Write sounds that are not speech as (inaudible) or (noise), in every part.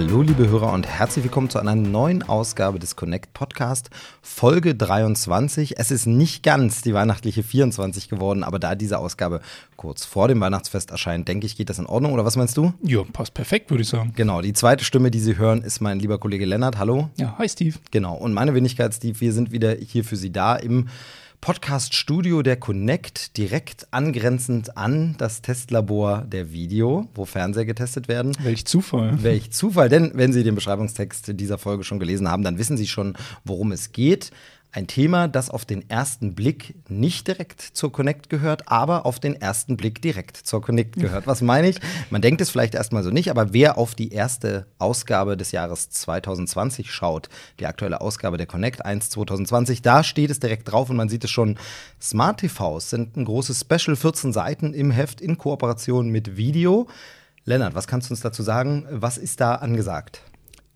Hallo liebe Hörer und herzlich willkommen zu einer neuen Ausgabe des Connect Podcast, Folge 23. Es ist nicht ganz die weihnachtliche 24 geworden, aber da diese Ausgabe kurz vor dem Weihnachtsfest erscheint, denke ich, geht das in Ordnung oder was meinst du? Ja, passt perfekt, würde ich sagen. Genau, die zweite Stimme, die Sie hören, ist mein lieber Kollege Lennart. Hallo. Ja, hi Steve. Genau, und meine Wenigkeit Steve, wir sind wieder hier für Sie da im Podcast-Studio der Connect, direkt angrenzend an das Testlabor der Video, wo Fernseher getestet werden. Welch Zufall. Welch Zufall, denn wenn Sie den Beschreibungstext dieser Folge schon gelesen haben, dann wissen Sie schon, worum es geht. Ein Thema, das auf den ersten Blick nicht direkt zur Connect gehört, aber auf den ersten Blick direkt zur Connect gehört. Was meine ich? Man denkt es vielleicht erstmal so nicht, aber wer auf die erste Ausgabe des Jahres 2020 schaut, die aktuelle Ausgabe der Connect 1 2020, da steht es direkt drauf und man sieht es schon. Smart TVs sind ein großes Special, 14 Seiten im Heft in Kooperation mit Video. Lennart, was kannst du uns dazu sagen? Was ist da angesagt?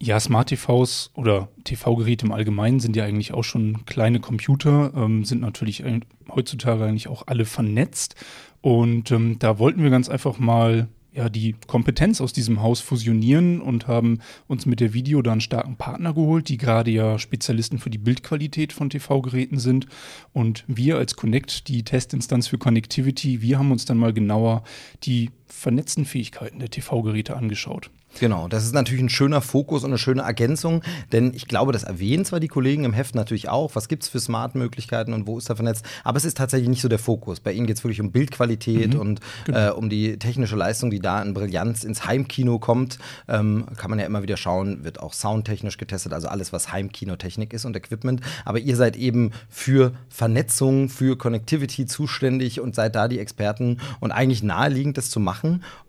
Ja, Smart TVs oder TV-Geräte im Allgemeinen sind ja eigentlich auch schon kleine Computer, ähm, sind natürlich heutzutage eigentlich auch alle vernetzt. Und ähm, da wollten wir ganz einfach mal ja, die Kompetenz aus diesem Haus fusionieren und haben uns mit der Video da einen starken Partner geholt, die gerade ja Spezialisten für die Bildqualität von TV-Geräten sind. Und wir als Connect, die Testinstanz für Connectivity, wir haben uns dann mal genauer die vernetzten Fähigkeiten der TV-Geräte angeschaut. Genau, das ist natürlich ein schöner Fokus und eine schöne Ergänzung, denn ich glaube, das erwähnen zwar die Kollegen im Heft natürlich auch, was gibt es für Smart-Möglichkeiten und wo ist da vernetzt, aber es ist tatsächlich nicht so der Fokus. Bei ihnen geht es wirklich um Bildqualität mhm, und genau. äh, um die technische Leistung, die da in Brillanz ins Heimkino kommt. Ähm, kann man ja immer wieder schauen, wird auch soundtechnisch getestet, also alles, was Heimkinotechnik ist und Equipment. Aber ihr seid eben für Vernetzung, für Connectivity zuständig und seid da die Experten und eigentlich naheliegend, das zu machen.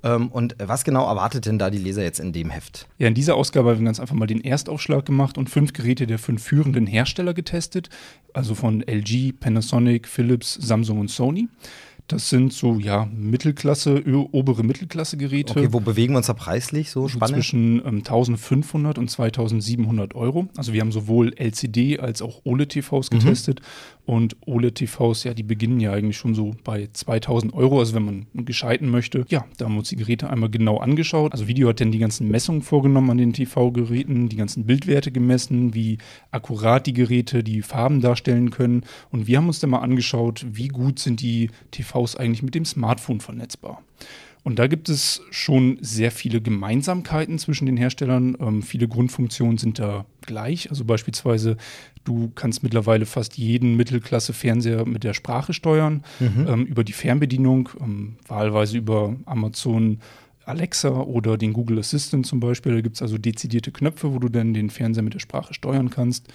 Ähm, und was genau erwartet denn da die Leser jetzt? in dem Heft? Ja, in dieser Ausgabe haben wir ganz einfach mal den Erstaufschlag gemacht und fünf Geräte der fünf führenden Hersteller getestet. Also von LG, Panasonic, Philips, Samsung und Sony. Das sind so, ja, Mittelklasse, obere Mittelklasse-Geräte. Okay, wo bewegen wir uns da preislich so spannend? Zwischen ähm, 1500 und 2700 Euro. Also wir haben sowohl LCD als auch OLED-TVs mhm. getestet. Mhm. Und OLED-TVs, ja, die beginnen ja eigentlich schon so bei 2000 Euro. Also wenn man gescheiten möchte, ja, da haben wir uns die Geräte einmal genau angeschaut. Also Video hat dann die ganzen Messungen vorgenommen an den TV-Geräten, die ganzen Bildwerte gemessen, wie akkurat die Geräte die Farben darstellen können. Und wir haben uns dann mal angeschaut, wie gut sind die TVs eigentlich mit dem Smartphone vernetzbar. Und da gibt es schon sehr viele Gemeinsamkeiten zwischen den Herstellern. Ähm, viele Grundfunktionen sind da gleich. Also beispielsweise, du kannst mittlerweile fast jeden Mittelklasse-Fernseher mit der Sprache steuern, mhm. ähm, über die Fernbedienung, ähm, wahlweise über Amazon Alexa oder den Google Assistant zum Beispiel. Da gibt es also dezidierte Knöpfe, wo du dann den Fernseher mit der Sprache steuern kannst.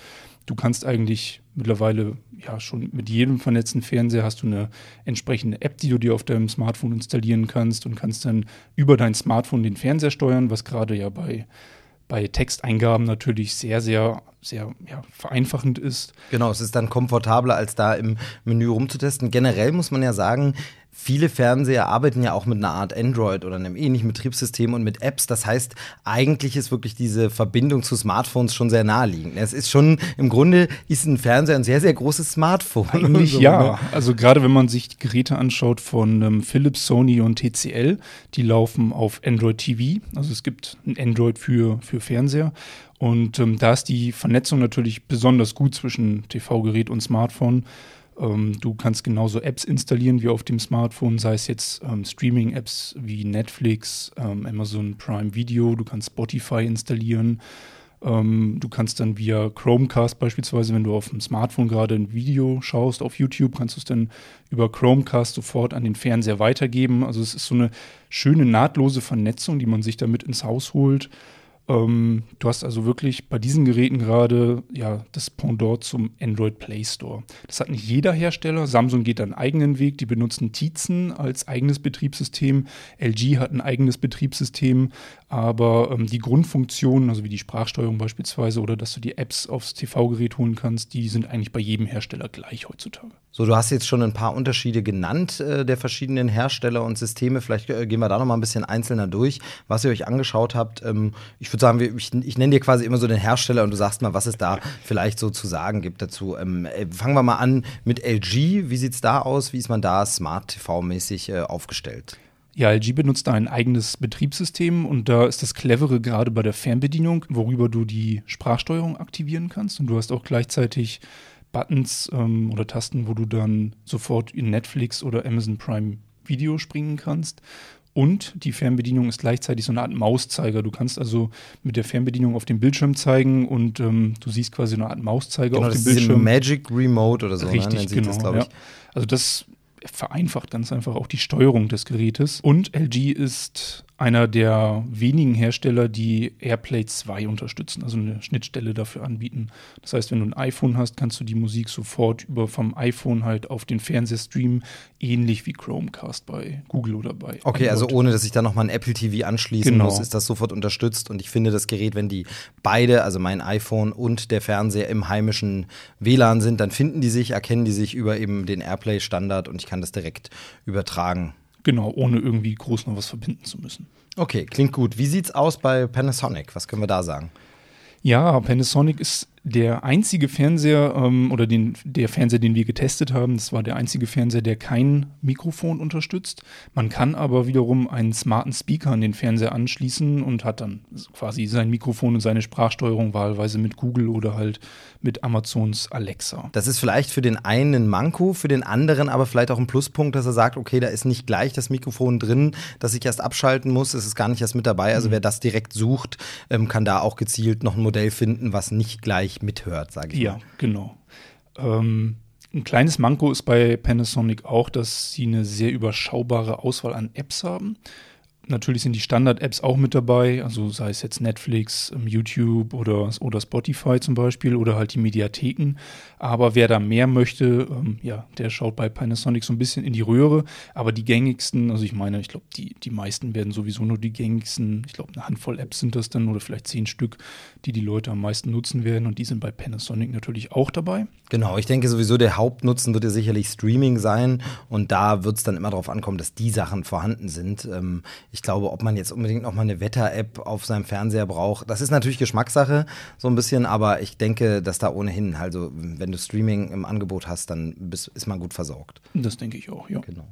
Du kannst eigentlich mittlerweile ja schon mit jedem vernetzten Fernseher hast du eine entsprechende App, die du dir auf deinem Smartphone installieren kannst und kannst dann über dein Smartphone den Fernseher steuern, was gerade ja bei bei Texteingaben natürlich sehr, sehr, sehr ja, vereinfachend ist. Genau, es ist dann komfortabler, als da im Menü rumzutesten. Generell muss man ja sagen, Viele Fernseher arbeiten ja auch mit einer Art Android oder einem ähnlichen Betriebssystem und mit Apps. Das heißt, eigentlich ist wirklich diese Verbindung zu Smartphones schon sehr naheliegend. Es ist schon, im Grunde ist ein Fernseher ein sehr, sehr großes Smartphone. Eigentlich (laughs) so, ja. Ne? Also gerade wenn man sich die Geräte anschaut von ähm, Philips, Sony und TCL, die laufen auf Android TV. Also es gibt ein Android für, für Fernseher. Und ähm, da ist die Vernetzung natürlich besonders gut zwischen TV-Gerät und Smartphone. Ähm, du kannst genauso Apps installieren wie auf dem Smartphone, sei es jetzt ähm, Streaming-Apps wie Netflix, ähm, Amazon Prime Video, du kannst Spotify installieren. Ähm, du kannst dann via Chromecast beispielsweise, wenn du auf dem Smartphone gerade ein Video schaust auf YouTube, kannst du es dann über Chromecast sofort an den Fernseher weitergeben. Also es ist so eine schöne nahtlose Vernetzung, die man sich damit ins Haus holt. Ähm, du hast also wirklich bei diesen Geräten gerade ja das Pendant zum Android Play Store. Das hat nicht jeder Hersteller. Samsung geht einen eigenen Weg. Die benutzen Tizen als eigenes Betriebssystem. LG hat ein eigenes Betriebssystem. Aber ähm, die Grundfunktionen, also wie die Sprachsteuerung beispielsweise oder dass du die Apps aufs TV-Gerät holen kannst, die sind eigentlich bei jedem Hersteller gleich heutzutage. So, du hast jetzt schon ein paar Unterschiede genannt äh, der verschiedenen Hersteller und Systeme. Vielleicht äh, gehen wir da noch mal ein bisschen einzelner durch, was ihr euch angeschaut habt. Ähm, ich würde sagen, ich, ich nenne dir quasi immer so den Hersteller und du sagst mal, was es da vielleicht so zu sagen gibt dazu. Ähm, äh, fangen wir mal an mit LG. Wie sieht es da aus? Wie ist man da Smart TV-mäßig äh, aufgestellt? Ja, LG benutzt da ein eigenes Betriebssystem und da ist das Clevere gerade bei der Fernbedienung, worüber du die Sprachsteuerung aktivieren kannst. Und du hast auch gleichzeitig Buttons ähm, oder Tasten, wo du dann sofort in Netflix oder Amazon Prime Video springen kannst. Und die Fernbedienung ist gleichzeitig so eine Art Mauszeiger. Du kannst also mit der Fernbedienung auf dem Bildschirm zeigen und ähm, du siehst quasi eine Art Mauszeiger genau, auf dem das Bildschirm. Ist Magic Remote oder so. Ne? Richtig, ne? genau. Das, ja. Also das vereinfacht ganz einfach auch die Steuerung des Gerätes. Und LG ist einer der wenigen Hersteller, die AirPlay 2 unterstützen, also eine Schnittstelle dafür anbieten. Das heißt, wenn du ein iPhone hast, kannst du die Musik sofort über vom iPhone halt auf den Fernseher streamen, ähnlich wie Chromecast bei Google oder bei. Okay, Android. also ohne dass ich da nochmal ein Apple TV anschließen genau. muss, ist das sofort unterstützt. Und ich finde das Gerät, wenn die beide, also mein iPhone und der Fernseher im heimischen WLAN sind, dann finden die sich, erkennen die sich über eben den AirPlay-Standard und ich kann das direkt übertragen. Genau, ohne irgendwie groß noch was verbinden zu müssen. Okay, klingt gut. Wie sieht's aus bei Panasonic? Was können wir da sagen? Ja, Panasonic ist der einzige Fernseher ähm, oder den, der Fernseher, den wir getestet haben, das war der einzige Fernseher, der kein Mikrofon unterstützt. Man kann aber wiederum einen smarten Speaker an den Fernseher anschließen und hat dann quasi sein Mikrofon und seine Sprachsteuerung wahlweise mit Google oder halt mit Amazons Alexa. Das ist vielleicht für den einen ein Manko, für den anderen aber vielleicht auch ein Pluspunkt, dass er sagt, okay, da ist nicht gleich das Mikrofon drin, das ich erst abschalten muss, es ist gar nicht erst mit dabei. Also mhm. wer das direkt sucht, ähm, kann da auch gezielt noch ein Modell finden, was nicht gleich mithört, sage ich ja, mal. Ja, genau. Ähm, ein kleines Manko ist bei Panasonic auch, dass sie eine sehr überschaubare Auswahl an Apps haben. Natürlich sind die Standard-Apps auch mit dabei, also sei es jetzt Netflix, ähm, YouTube oder, oder Spotify zum Beispiel oder halt die Mediatheken. Aber wer da mehr möchte, ähm, ja, der schaut bei Panasonic so ein bisschen in die Röhre. Aber die gängigsten, also ich meine, ich glaube, die, die meisten werden sowieso nur die gängigsten, ich glaube, eine Handvoll Apps sind das dann oder vielleicht zehn Stück, die die Leute am meisten nutzen werden. Und die sind bei Panasonic natürlich auch dabei. Genau, ich denke sowieso, der Hauptnutzen wird ja sicherlich Streaming sein. Und da wird es dann immer darauf ankommen, dass die Sachen vorhanden sind. Ähm, ich glaube, ob man jetzt unbedingt noch mal eine Wetter-App auf seinem Fernseher braucht, das ist natürlich Geschmackssache, so ein bisschen, aber ich denke, dass da ohnehin, also wenn du Streaming im Angebot hast, dann bist, ist man gut versorgt. Das denke ich auch, ja. Genau.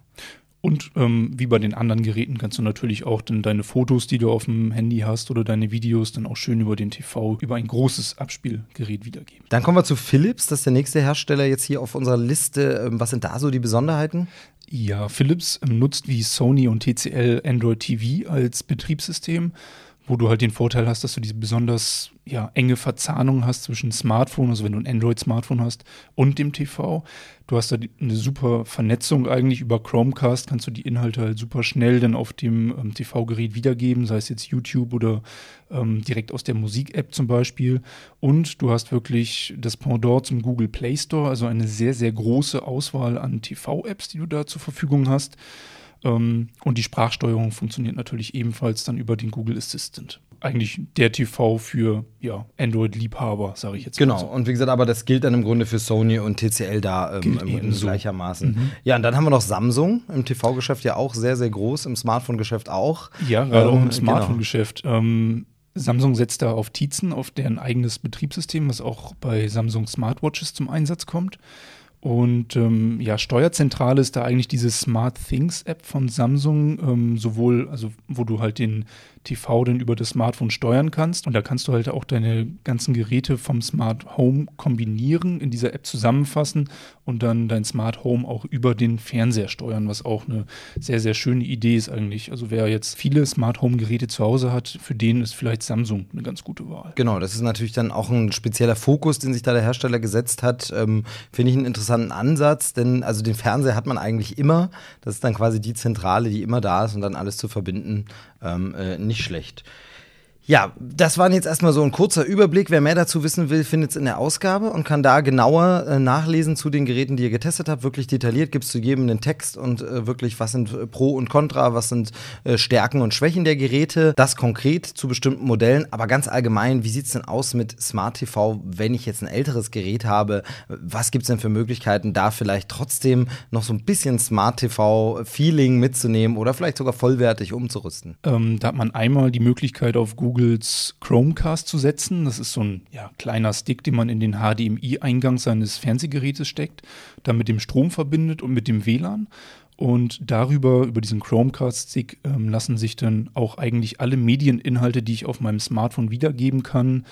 Und ähm, wie bei den anderen Geräten kannst du natürlich auch dann deine Fotos, die du auf dem Handy hast oder deine Videos dann auch schön über den TV, über ein großes Abspielgerät wiedergeben. Dann kommen wir zu Philips, das ist der nächste Hersteller jetzt hier auf unserer Liste. Ähm, was sind da so die Besonderheiten? Ja, Philips ähm, nutzt wie Sony und TCL Android TV als Betriebssystem, wo du halt den Vorteil hast, dass du diese besonders ja, enge Verzahnung hast zwischen Smartphone, also wenn du ein Android-Smartphone hast, und dem TV. Du hast da eine super Vernetzung eigentlich über Chromecast, kannst du die Inhalte halt super schnell dann auf dem ähm, TV-Gerät wiedergeben, sei es jetzt YouTube oder ähm, direkt aus der Musik-App zum Beispiel. Und du hast wirklich das Pendant zum Google Play Store, also eine sehr, sehr große Auswahl an TV-Apps, die du da zur Verfügung hast. Ähm, und die Sprachsteuerung funktioniert natürlich ebenfalls dann über den Google Assistant eigentlich der TV für ja, Android-Liebhaber, sage ich jetzt genau. mal. Genau, so. und wie gesagt, aber das gilt dann im Grunde für Sony und TCL da ähm, im, so. gleichermaßen. Mhm. Ja, und dann haben wir noch Samsung im TV-Geschäft ja auch sehr, sehr groß, im Smartphone-Geschäft auch. Ja, gerade ähm, auch im genau. Smartphone-Geschäft. Genau. Ähm, Samsung setzt da auf Tizen, auf deren eigenes Betriebssystem, was auch bei Samsung Smartwatches zum Einsatz kommt. Und ähm, ja, Steuerzentrale ist da eigentlich diese Smart Things App von Samsung, ähm, sowohl, also wo du halt den TV dann über das Smartphone steuern kannst. Und da kannst du halt auch deine ganzen Geräte vom Smart Home kombinieren, in dieser App zusammenfassen und dann dein Smart Home auch über den Fernseher steuern, was auch eine sehr, sehr schöne Idee ist eigentlich. Also wer jetzt viele Smart Home Geräte zu Hause hat, für den ist vielleicht Samsung eine ganz gute Wahl. Genau, das ist natürlich dann auch ein spezieller Fokus, den sich da der Hersteller gesetzt hat. Ähm, Finde ich einen interessanten Ansatz, denn also den Fernseher hat man eigentlich immer. Das ist dann quasi die Zentrale, die immer da ist und dann alles zu verbinden, ähm, äh, nicht schlecht. Ja, das war jetzt erstmal so ein kurzer Überblick. Wer mehr dazu wissen will, findet es in der Ausgabe und kann da genauer äh, nachlesen zu den Geräten, die ihr getestet habt. Wirklich detailliert gibt es zu jedem einen Text und äh, wirklich, was sind äh, Pro und Contra, was sind äh, Stärken und Schwächen der Geräte. Das konkret zu bestimmten Modellen, aber ganz allgemein, wie sieht es denn aus mit Smart TV, wenn ich jetzt ein älteres Gerät habe? Was gibt es denn für Möglichkeiten, da vielleicht trotzdem noch so ein bisschen Smart TV-Feeling mitzunehmen oder vielleicht sogar vollwertig umzurüsten? Ähm, da hat man einmal die Möglichkeit auf Google Googles Chromecast zu setzen. Das ist so ein ja, kleiner Stick, den man in den HDMI-Eingang seines Fernsehgerätes steckt, dann mit dem Strom verbindet und mit dem WLAN. Und darüber, über diesen Chromecast-Stick, ähm, lassen sich dann auch eigentlich alle Medieninhalte, die ich auf meinem Smartphone wiedergeben kann,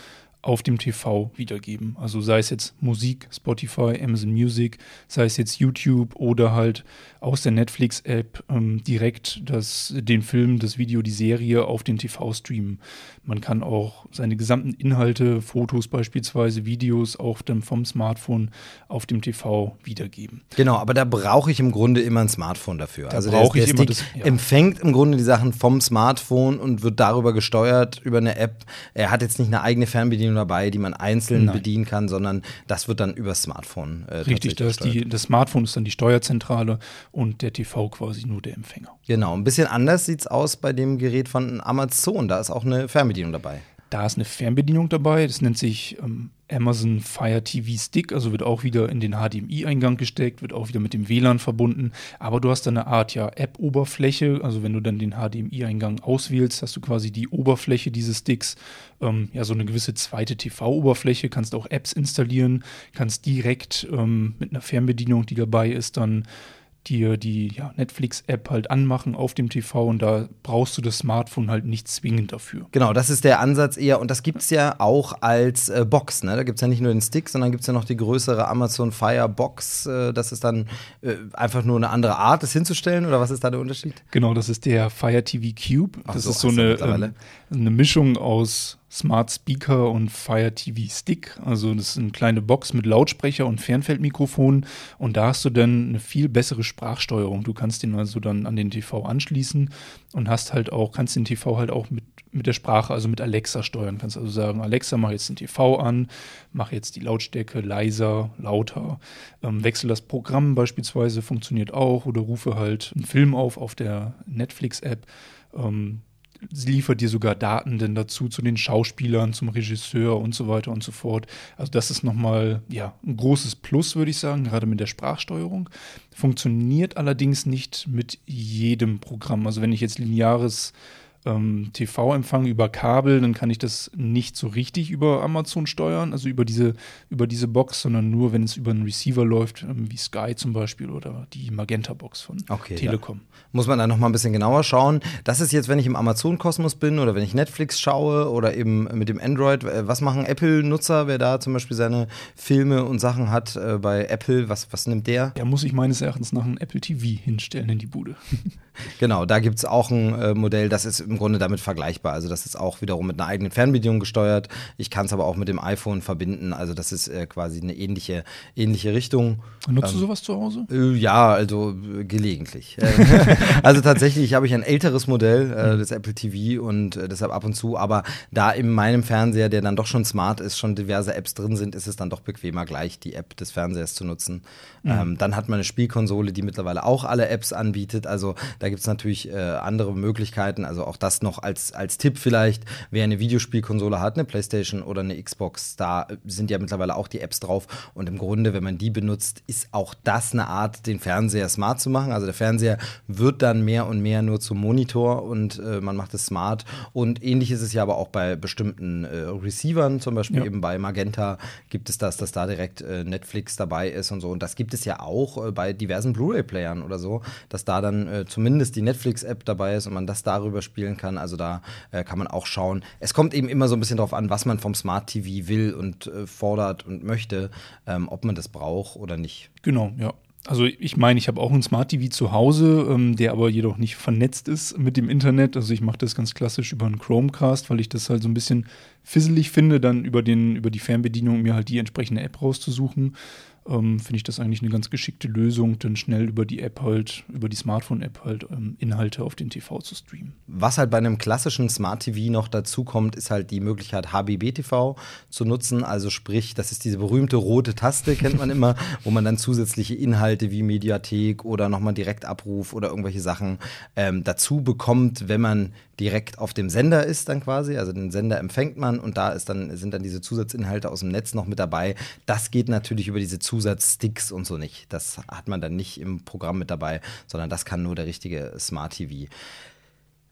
auf dem TV wiedergeben. Also sei es jetzt Musik, Spotify, Amazon Music, sei es jetzt YouTube oder halt aus der Netflix-App ähm, direkt das, den Film, das Video, die Serie auf den TV streamen. Man kann auch seine gesamten Inhalte, Fotos beispielsweise, Videos auch dann vom Smartphone auf dem TV wiedergeben. Genau, aber da brauche ich im Grunde immer ein Smartphone dafür. Da also der, ich der immer Stick das- ja. empfängt im Grunde die Sachen vom Smartphone und wird darüber gesteuert über eine App. Er hat jetzt nicht eine eigene Fernbedienung dabei, die man einzeln Nein. bedienen kann, sondern das wird dann über Smartphone äh, Richtig, tatsächlich da ist gesteuert. die, das Smartphone ist dann die Steuerzentrale und der TV quasi nur der Empfänger. Genau, ein bisschen anders sieht es aus bei dem Gerät von Amazon. Da ist auch eine Fernbedienung dabei. Da ist eine Fernbedienung dabei, das nennt sich ähm, Amazon Fire TV Stick, also wird auch wieder in den HDMI-Eingang gesteckt, wird auch wieder mit dem WLAN verbunden, aber du hast dann eine Art ja App-Oberfläche, also wenn du dann den HDMI-Eingang auswählst, hast du quasi die Oberfläche dieses Sticks, ähm, ja so eine gewisse zweite TV-Oberfläche, kannst auch Apps installieren, kannst direkt ähm, mit einer Fernbedienung, die dabei ist, dann dir die ja, Netflix-App halt anmachen auf dem TV und da brauchst du das Smartphone halt nicht zwingend dafür. Genau, das ist der Ansatz eher. Und das gibt es ja auch als äh, Box. Ne? Da gibt es ja nicht nur den Stick, sondern gibt es ja noch die größere Amazon Fire Box. Äh, das ist dann äh, einfach nur eine andere Art, das hinzustellen. Oder was ist da der Unterschied? Genau, das ist der Fire TV Cube. Ach Das so, ist so er eine, ähm, eine Mischung aus Smart Speaker und Fire TV Stick. Also das ist eine kleine Box mit Lautsprecher und Fernfeldmikrofon und da hast du dann eine viel bessere Sprachsteuerung. Du kannst den also dann an den TV anschließen und hast halt auch, kannst den TV halt auch mit, mit der Sprache, also mit Alexa steuern. Kannst also sagen, Alexa, mach jetzt den TV an, mach jetzt die Lautstärke leiser, lauter, ähm, wechsel das Programm beispielsweise, funktioniert auch oder rufe halt einen Film auf auf der Netflix-App. Ähm, liefert dir sogar Daten denn dazu zu den Schauspielern, zum Regisseur und so weiter und so fort. Also das ist nochmal ja, ein großes Plus, würde ich sagen, gerade mit der Sprachsteuerung. Funktioniert allerdings nicht mit jedem Programm. Also wenn ich jetzt lineares ähm, TV empfange über Kabel, dann kann ich das nicht so richtig über Amazon steuern, also über diese, über diese Box, sondern nur, wenn es über einen Receiver läuft, ähm, wie Sky zum Beispiel oder die Magenta-Box von Okay, Telekom. Muss man da noch mal ein bisschen genauer schauen. Das ist jetzt, wenn ich im Amazon-Kosmos bin oder wenn ich Netflix schaue oder eben mit dem Android. Äh, Was machen Apple-Nutzer, wer da zum Beispiel seine Filme und Sachen hat äh, bei Apple? Was, was nimmt der? Der muss ich meines Erachtens nach einem Apple TV hinstellen in die Bude. (laughs) Genau, da gibt es auch ein äh, Modell, das ist im Grunde damit vergleichbar. Also das ist auch wiederum mit einer eigenen Fernbedienung gesteuert. Ich kann es aber auch mit dem iPhone verbinden. Also das ist äh, quasi eine ähnliche, ähnliche Richtung. Nutzt du sowas zu Hause? Äh, Ja, also äh, gelegentlich. Äh, (laughs) also tatsächlich habe ich ein älteres Modell äh, des Apple TV und äh, deshalb ab und zu, aber da in meinem Fernseher, der dann doch schon smart ist, schon diverse Apps drin sind, ist es dann doch bequemer, gleich die App des Fernsehers zu nutzen. Ähm, dann hat man eine Spielkonsole, die mittlerweile auch alle Apps anbietet. Also da gibt es natürlich andere Möglichkeiten. Also auch das noch als, als Tipp vielleicht, wer eine Videospielkonsole hat, eine Playstation oder eine Xbox, da sind ja mittlerweile auch die Apps drauf. Und im Grunde, wenn man die benutzt, ist auch das eine Art, den Fernseher smart zu machen. Also der Fernseher wird dann mehr und mehr nur zum Monitor und äh, man macht es smart. Und ähnlich ist es ja aber auch bei bestimmten äh, Receivern, zum Beispiel Ja. eben bei Magenta gibt es das, dass da direkt äh, Netflix dabei ist und so. Und das gibt es ja auch äh, bei diversen Blu-ray-Playern oder so, dass da dann äh, zumindest die Netflix-App dabei ist und man das darüber spielen kann. Also da äh, kann man auch schauen. Es kommt eben immer so ein bisschen darauf an, was man vom Smart TV will und äh, fordert und möchte, ähm, ob man das braucht oder nicht. Genau, ja. Also ich meine, ich habe auch einen Smart TV zu Hause, ähm, der aber jedoch nicht vernetzt ist mit dem Internet. Also ich mache das ganz klassisch über einen Chromecast, weil ich das halt so ein bisschen fisselig finde, dann über, den, über die Fernbedienung mir halt die entsprechende App rauszusuchen. Ähm, finde ich das eigentlich eine ganz geschickte Lösung, dann schnell über die App halt, über die Smartphone-App halt ähm, Inhalte auf den TV zu streamen. Was halt bei einem klassischen Smart TV noch dazu kommt, ist halt die Möglichkeit, HBB-TV zu nutzen. Also sprich, das ist diese berühmte rote Taste, kennt man immer, (laughs) wo man dann zusätzliche Inhalte wie Mediathek oder nochmal Direktabruf oder irgendwelche Sachen ähm, dazu bekommt, wenn man direkt auf dem Sender ist dann quasi. Also den Sender empfängt man und da ist dann, sind dann diese Zusatzinhalte aus dem Netz noch mit dabei. Das geht natürlich über diese Zusatzsticks und so nicht. Das hat man dann nicht im Programm mit dabei, sondern das kann nur der richtige Smart TV.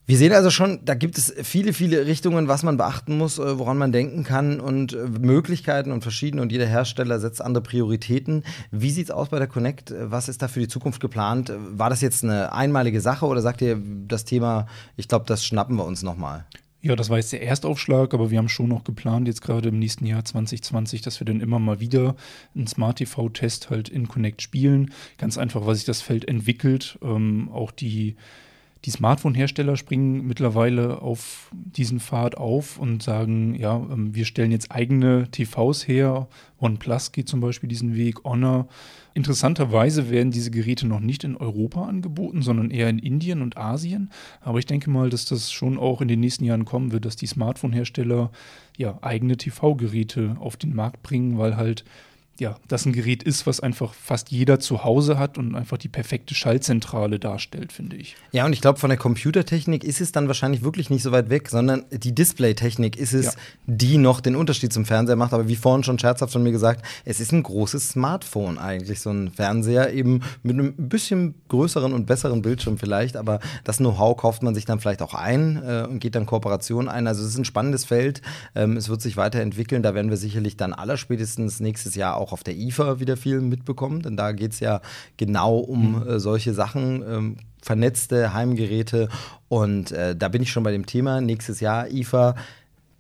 Wir sehen also schon, da gibt es viele, viele Richtungen, was man beachten muss, äh, woran man denken kann und äh, Möglichkeiten und verschiedene und jeder Hersteller setzt andere Prioritäten. Wie sieht es aus bei der Connect? Was ist da für die Zukunft geplant? War das jetzt eine einmalige Sache oder sagt ihr das Thema, ich glaube, das schnappen wir uns nochmal? Ja, das war jetzt der Erstaufschlag, aber wir haben schon noch geplant, jetzt gerade im nächsten Jahr 2020, dass wir dann immer mal wieder einen Smart TV-Test halt in Connect spielen. Ganz einfach, weil sich das Feld entwickelt. Ähm, auch die die Smartphone-Hersteller springen mittlerweile auf diesen Pfad auf und sagen, ja, ähm, wir stellen jetzt eigene TVs her. OnePlus geht zum Beispiel diesen Weg, Honor. Interessanterweise werden diese Geräte noch nicht in Europa angeboten, sondern eher in Indien und Asien. Aber ich denke mal, dass das schon auch in den nächsten Jahren kommen wird, dass die Smartphone-Hersteller ja eigene TV-Geräte auf den Markt bringen, weil halt ja, das ein Gerät ist, was einfach fast jeder zu Hause hat und einfach die perfekte Schaltzentrale darstellt, finde ich. Ja, und ich glaube, von der Computertechnik ist es dann wahrscheinlich wirklich nicht so weit weg, sondern die Displaytechnik ist es, ja. die noch den Unterschied zum Fernseher macht. Aber wie vorhin schon scherzhaft von mir gesagt, es ist ein großes Smartphone eigentlich, so ein Fernseher eben mit einem bisschen größeren und besseren Bildschirm vielleicht. Aber das Know-how kauft man sich dann vielleicht auch ein äh, und geht dann Kooperationen ein. Also es ist ein spannendes Feld. Ähm, es wird sich weiterentwickeln. Da werden wir sicherlich dann allerspätestens nächstes Jahr auch auch auf der IFA wieder viel mitbekommen, denn da geht es ja genau um mhm. äh, solche Sachen, ähm, vernetzte Heimgeräte. Und äh, da bin ich schon bei dem Thema. Nächstes Jahr IFA,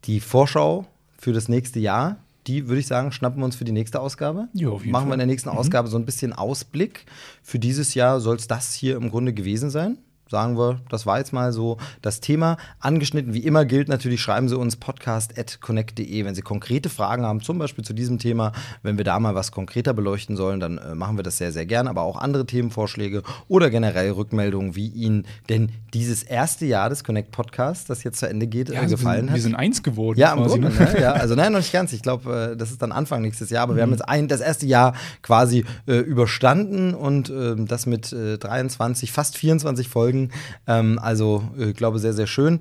die Vorschau für das nächste Jahr. Die würde ich sagen, schnappen wir uns für die nächste Ausgabe. Ja, auf jeden Machen Fall. wir in der nächsten mhm. Ausgabe so ein bisschen Ausblick. Für dieses Jahr soll es das hier im Grunde gewesen sein sagen wir, das war jetzt mal so das Thema. Angeschnitten, wie immer gilt natürlich, schreiben Sie uns podcast.connect.de, wenn Sie konkrete Fragen haben, zum Beispiel zu diesem Thema. Wenn wir da mal was konkreter beleuchten sollen, dann äh, machen wir das sehr, sehr gern. Aber auch andere Themenvorschläge oder generell Rückmeldungen, wie Ihnen denn dieses erste Jahr des Connect Podcasts, das jetzt zu Ende geht, ja, äh, also gefallen wir, hat. Wir sind eins geworden. Ja, am Grunde. Ne? Ja, also nein, noch nicht ganz. Ich glaube, äh, das ist dann Anfang nächstes Jahr. Aber mhm. wir haben mhm. jetzt ein, das erste Jahr quasi äh, überstanden und äh, das mit 23, fast 24 Folgen ähm, also, ich äh, glaube, sehr, sehr schön.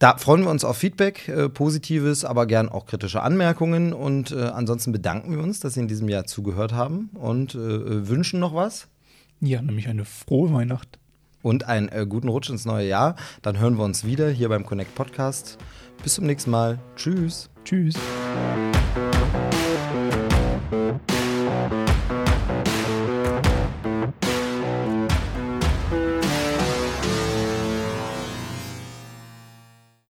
Da freuen wir uns auf Feedback, äh, positives, aber gern auch kritische Anmerkungen. Und äh, ansonsten bedanken wir uns, dass Sie in diesem Jahr zugehört haben und äh, wünschen noch was. Ja, nämlich eine frohe Weihnacht. Und einen äh, guten Rutsch ins neue Jahr. Dann hören wir uns wieder hier beim Connect Podcast. Bis zum nächsten Mal. Tschüss. Tschüss.